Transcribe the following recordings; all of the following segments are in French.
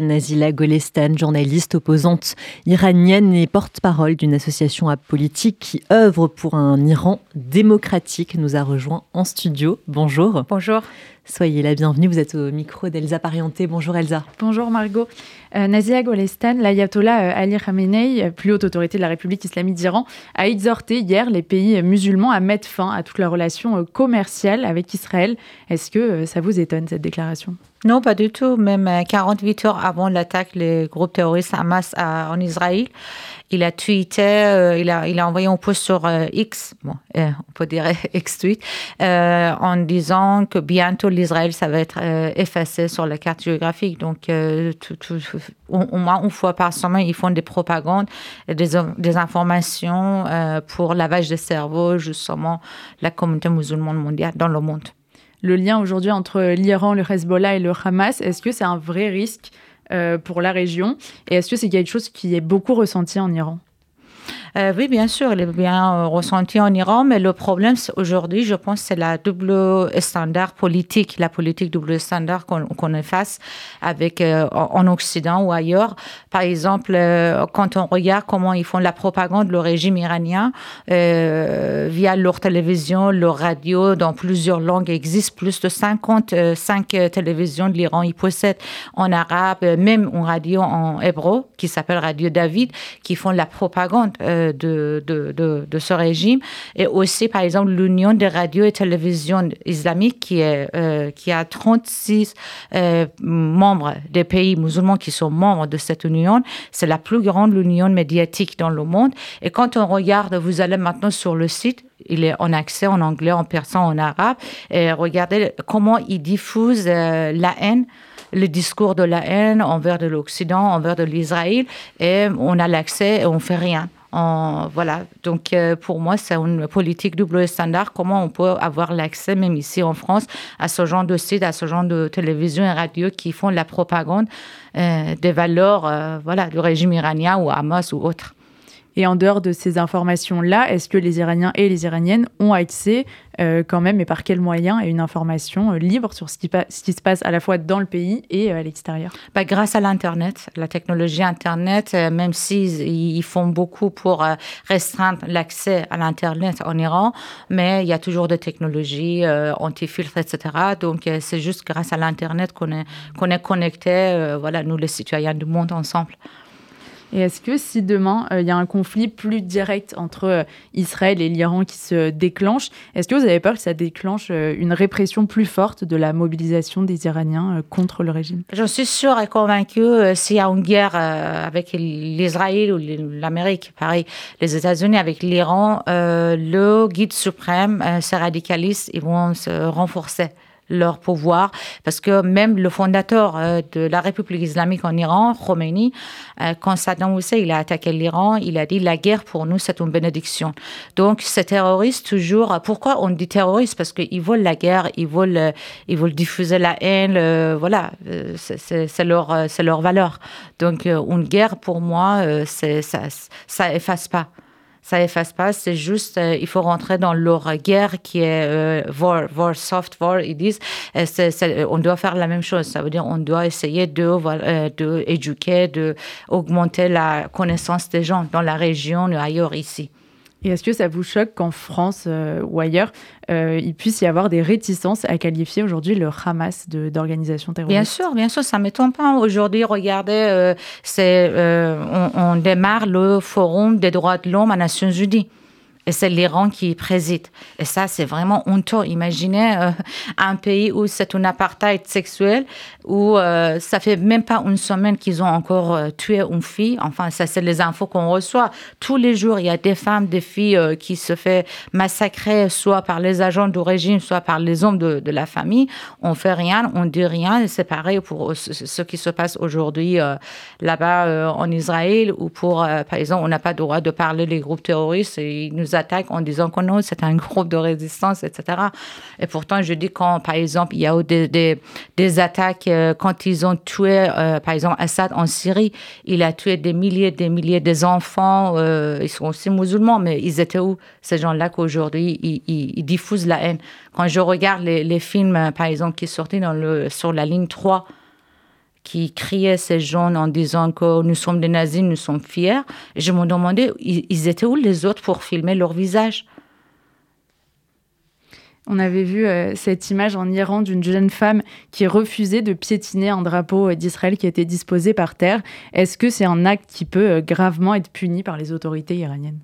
Nazila Golestan, journaliste opposante iranienne et porte-parole d'une association apolitique qui œuvre pour un Iran démocratique, nous a rejoint en studio. Bonjour. Bonjour. Soyez la bienvenue, vous êtes au micro d'Elsa Parienté. Bonjour Elsa. Bonjour Margot. Euh, Nazia Golestan, l'ayatollah euh, Ali Khamenei, euh, plus haute autorité de la République islamique d'Iran, a exhorté hier les pays musulmans à mettre fin à toutes leurs relations commerciales avec Israël. Est-ce que ça vous étonne cette déclaration? Non, pas du tout. Même 48 heures avant l'attaque, le groupe terroriste Hamas en Israël, il a tweeté, euh, il, a, il a envoyé un post sur euh, X, bon, euh, on peut dire X-tweet, en disant que bientôt l'Israël, ça va être effacé sur la carte géographique. Donc, tout, au, moins une fois par semaine, ils font des propagandes, des, des informations pour lavage de cerveau, justement, la communauté musulmane mondiale dans le monde. Le lien aujourd'hui entre l'Iran, le Hezbollah et le Hamas, est-ce que c'est un vrai risque euh, pour la région? Et est-ce que c'est quelque chose qui est beaucoup ressenti en Iran? Euh, oui, bien sûr, il est bien euh, ressenti en Iran, mais le problème aujourd'hui, je pense, c'est la double standard politique, la politique double standard qu'on est face avec euh, en Occident ou ailleurs. Par exemple, quand on regarde comment ils font la propagande, le régime iranien, via leur télévision, leur radio, dans plusieurs langues, il existe plus de 55 télévisions de l'Iran. Ils possèdent en arabe, même une radio en hébreu qui s'appelle Radio David, qui font la propagande de, de, de, ce régime. Et aussi, par exemple, l'Union des radios et télévisions islamiques qui, est, euh, qui a 36 euh, membres des pays musulmans qui sont membres de cette union. C'est la plus grande union médiatique dans le monde. Et quand on regarde, vous allez maintenant sur le site, il est en accès en anglais, en persan, en arabe, et regardez comment il diffuse euh, la haine le discours de la haine envers de l'Occident, envers de l'Israël, et on a l'accès et on fait rien voilà, donc euh, pour moi, c'est une politique double standard. Comment on peut avoir l'accès, même ici en France, à ce genre de sites, à ce genre de télévision et radio qui font la propagande euh, des valeurs euh, voilà, du régime iranien ou Hamas ou autre. Et en dehors de ces informations-là, est-ce que les Iraniens et les Iraniennes ont accès euh, quand même, et par quels moyens, à une information euh, libre sur ce qui, se passe à la fois dans le pays et euh, à l'extérieur? Bah, Grâce à l'Internet, la technologie Internet, même s'ils ils font beaucoup pour restreindre l'accès à l'Internet en Iran, mais il y a toujours des technologies anti-filtres, etc. Donc c'est juste grâce à l'Internet qu'on est, qu'on est connectés, voilà, nous les citoyens du monde ensemble. Et est-ce que si demain euh, il y a un conflit plus direct entre euh, Israël et l'Iran qui se déclenche, est-ce que vous avez peur que ça déclenche euh, une répression plus forte de la mobilisation des Iraniens contre le régime? Je suis sûre et convaincue s'il y a une guerre avec l'Israël ou l'Amérique, pareil, les États-Unis avec l'Iran, le guide suprême, ces radicalistes, ils vont se renforcer leur pouvoir, parce que même le fondateur euh, de la République islamique en Iran, Khomeini, euh, quand Saddam Hussein a attaqué l'Iran, il a dit la guerre pour nous c'est une bénédiction. Donc ces terroristes toujours, pourquoi on dit terroristes? Parce qu'ils veulent la guerre, ils veulent, euh, ils veulent diffuser la haine, voilà, c'est leur, c'est leur valeur. Donc une guerre pour moi, ça, ça efface pas ça efface pas, c'est juste, euh, il faut rentrer dans leur guerre qui est euh, war, soft war, ils disent. on doit faire la même chose. Ça veut dire on doit essayer de, euh, de éduquer, de augmenter la connaissance des gens dans la région et ailleurs ici. Et est-ce que ça vous choque qu'en France euh, ou ailleurs, euh, il puisse y avoir des réticences à qualifier aujourd'hui le Hamas d'organisation terroriste? Bien sûr, bien sûr, ça ne m'étonne pas. Aujourd'hui, regardez, euh, c'est, on, on, démarre le Forum des droits de l'homme à Nations Unies et c'est l'Iran qui préside. Et ça, c'est vraiment honteux. Imaginez euh, un pays où c'est un apartheid sexuel, où euh, ça fait même pas une semaine qu'ils ont encore euh, tué une fille. Enfin, ça, c'est les infos qu'on reçoit. Tous les jours, il y a des femmes, des filles qui se font massacrer, soit par les agents du régime, soit par les hommes de, la famille. On fait rien, on dit rien. C'est pareil pour ce qui se passe aujourd'hui là-bas en Israël, ou pour, par exemple, on n'a pas le droit de parler des groupes terroristes et ils nous attaquent en disant que non, c'est un groupe de résistance, etc. Et pourtant, je dis quand, par exemple, il y a eu des, des, attaques, euh, quand ils ont tué, euh, par exemple, Assad en Syrie, il a tué des milliers, des milliers des enfants, euh, ils sont aussi musulmans, mais ils étaient où, ces gens-là, qu'aujourd'hui, ils, ils, diffusent la haine. Quand je regarde les, les films, par exemple, qui sortaient dans le, sur la ligne 3, qui criaient ces jeunes en disant que nous sommes des nazis, nous sommes fiers. Je me demandais, ils étaient où les autres pour filmer leur visage? On avait vu euh, cette image en Iran d'une jeune femme qui refusait de piétiner un drapeau euh, d'Israël qui était disposé par terre. Est-ce que c'est un acte qui peut euh, gravement être puni par les autorités iraniennes?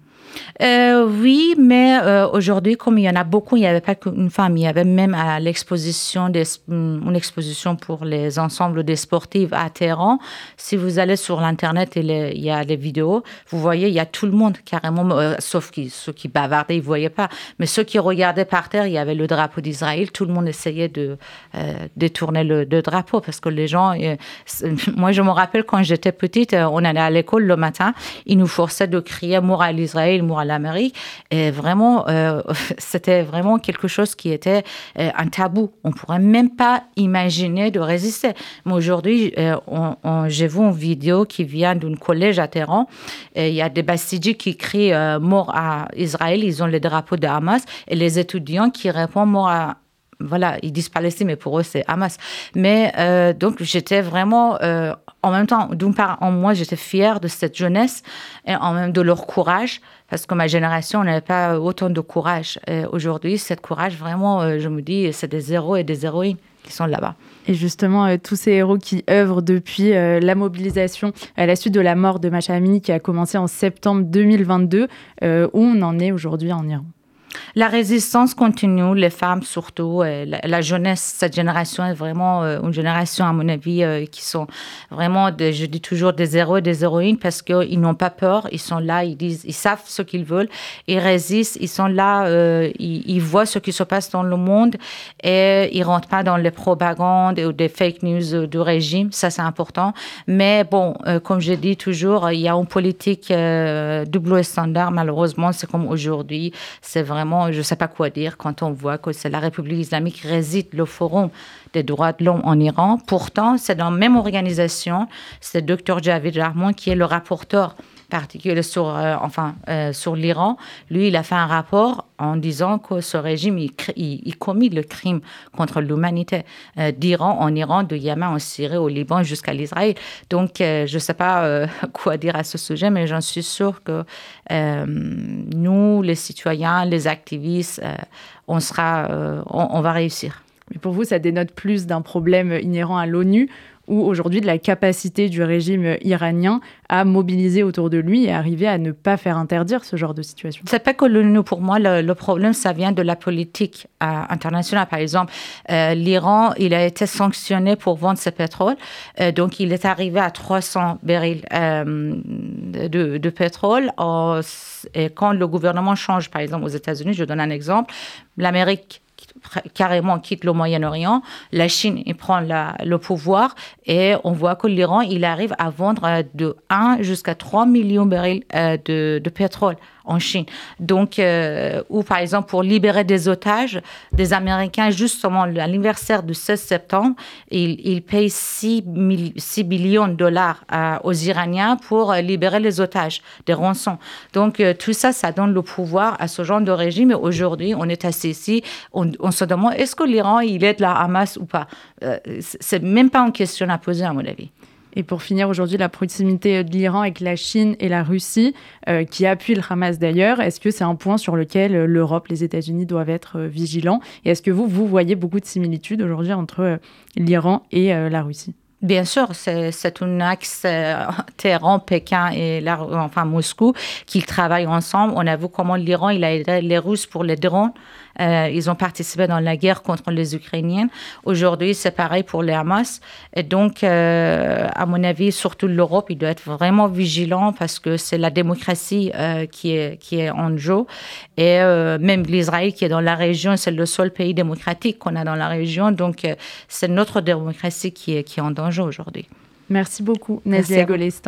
Euh, oui, mais euh, aujourd'hui, comme il y en a beaucoup, il n'y avait pas qu'une femme. Il y avait même à l'exposition, mm, une exposition pour les ensembles des sportifs à Téhéran. Si vous allez sur l'Internet, il y a les vidéos, vous voyez, il y a tout le monde carrément, euh, sauf ceux qui bavardaient, ils ne voyaient pas. Mais ceux qui regardaient par terre, il y avait le drapeau d'Israël. Tout le monde essayait de détourner le, drapeau parce que les gens... moi, je me rappelle quand j'étais petite, on allait à l'école le matin, ils nous forçaient de crier « Mort à l'Israël ». Et vraiment, euh, c'était vraiment quelque chose qui était euh, un tabou. On pourrait même pas imaginer de résister. Mais aujourd'hui, euh, j'ai vu une vidéo qui vient d'un collège à Téhéran. Il y a des Bastidji qui crient mort à Israël. Ils ont le drapeau de Hamas. Et les étudiants qui répondent mort à voilà, ils disent Palestine, mais pour eux, c'est Hamas. Mais donc, j'étais vraiment en même temps, d'une part, en moi, j'étais fière de cette jeunesse et en même de leur courage, parce que ma génération n'avait pas autant de courage. Aujourd'hui, cette courage, vraiment, euh, je me dis, c'est des héros et des héroïnes qui sont là-bas. Et justement, euh, tous ces héros qui œuvrent depuis euh, la mobilisation à la suite de la mort de Macha Amini qui a commencé en septembre 2022, où on en est aujourd'hui en Iran? La résistance continue, les femmes surtout, euh, la, jeunesse, cette génération est vraiment euh, une génération, à mon avis, euh, qui sont vraiment, je dis toujours, des héros et des héroïnes parce qu'ils n'ont pas peur, ils sont là, ils savent ce qu'ils veulent, ils résistent, ils sont là, ils, voient ce qui se passe dans le monde et ils rentrent pas dans les propagandes ou des fake news du régime, ça c'est important. Mais bon, comme je dis toujours, il y a une politique double standard, malheureusement, c'est comme aujourd'hui, c'est vraiment je ne sais pas quoi dire quand on voit que c'est la République islamique qui réside le forum des droits de l'homme en Iran. Pourtant, c'est dans la même organisation, c'est le docteur Javid Rahman qui est le rapporteur particulier sur, euh, enfin, euh, sur l'Iran. Lui, il a fait un rapport en disant que ce régime, il, il, commet le crime contre l'humanité euh, d'Iran en Iran, de Yémen en Syrie, au Liban jusqu'à l'Israël. Donc, je ne sais pas quoi dire à ce sujet, mais j'en suis sûre que nous, les citoyens, les activistes, on, sera, on va réussir. Mais pour vous, ça dénote plus d'un problème inhérent à l'ONU ou aujourd'hui de la capacité du régime iranien à mobiliser autour de lui et arriver à ne pas faire interdire ce genre de situation. C'est pas que l'ONU, pour moi, le, problème, ça vient de la politique euh, internationale. Par exemple, euh, l'Iran, il a été sanctionné pour vendre ses pétrole. Euh, donc, il est arrivé à 300 barils de, pétrole. et quand le gouvernement change, par exemple, aux États-Unis, je donne un exemple, l'Amérique carrément quitte le Moyen-Orient. La Chine il prend le pouvoir et on voit que l'Iran, il arrive à vendre euh, de 1 jusqu'à 3 millions de barils euh, de pétrole en Chine. Donc, euh, ou par exemple pour libérer des otages, des Américains, justement à l'anniversaire du 16 septembre, ils, ils payent 6, 6 millions de dollars euh, aux Iraniens pour euh, libérer les otages, des rançons. Donc, tout ça, ça donne le pouvoir à ce genre de régime. Et aujourd'hui, on est assis ici, on, on se demande est-ce que l'Iran, il est de la Hamas ou pas? C'est même pas une question à poser, à mon avis. Et pour finir, aujourd'hui, la proximité de l'Iran avec la Chine et la Russie, euh, qui appuient le Hamas d'ailleurs, est-ce que c'est un point sur lequel euh, l'Europe, les États-Unis doivent être euh, vigilants? Et est-ce que vous, vous voyez beaucoup de similitudes aujourd'hui entre l'Iran et la Russie? Bien sûr, c'est un axe Téhéran, Pékin et enfin Moscou qui travaillent ensemble. On a vu comment l'Iran a aidé les Russes pour les drones. Euh, ils ont participé dans la guerre contre les Ukrainiens. Aujourd'hui, c'est pareil pour les Hamas. Et donc, euh, à mon avis, surtout l'Europe, il doit être vraiment vigilant parce que c'est la démocratie euh, qui, est, en jeu. Et même l'Israël qui est dans la région, c'est le seul pays démocratique qu'on a dans la région. Donc, c'est notre démocratie qui est en danger aujourd'hui. Merci beaucoup, Nazia Golestan.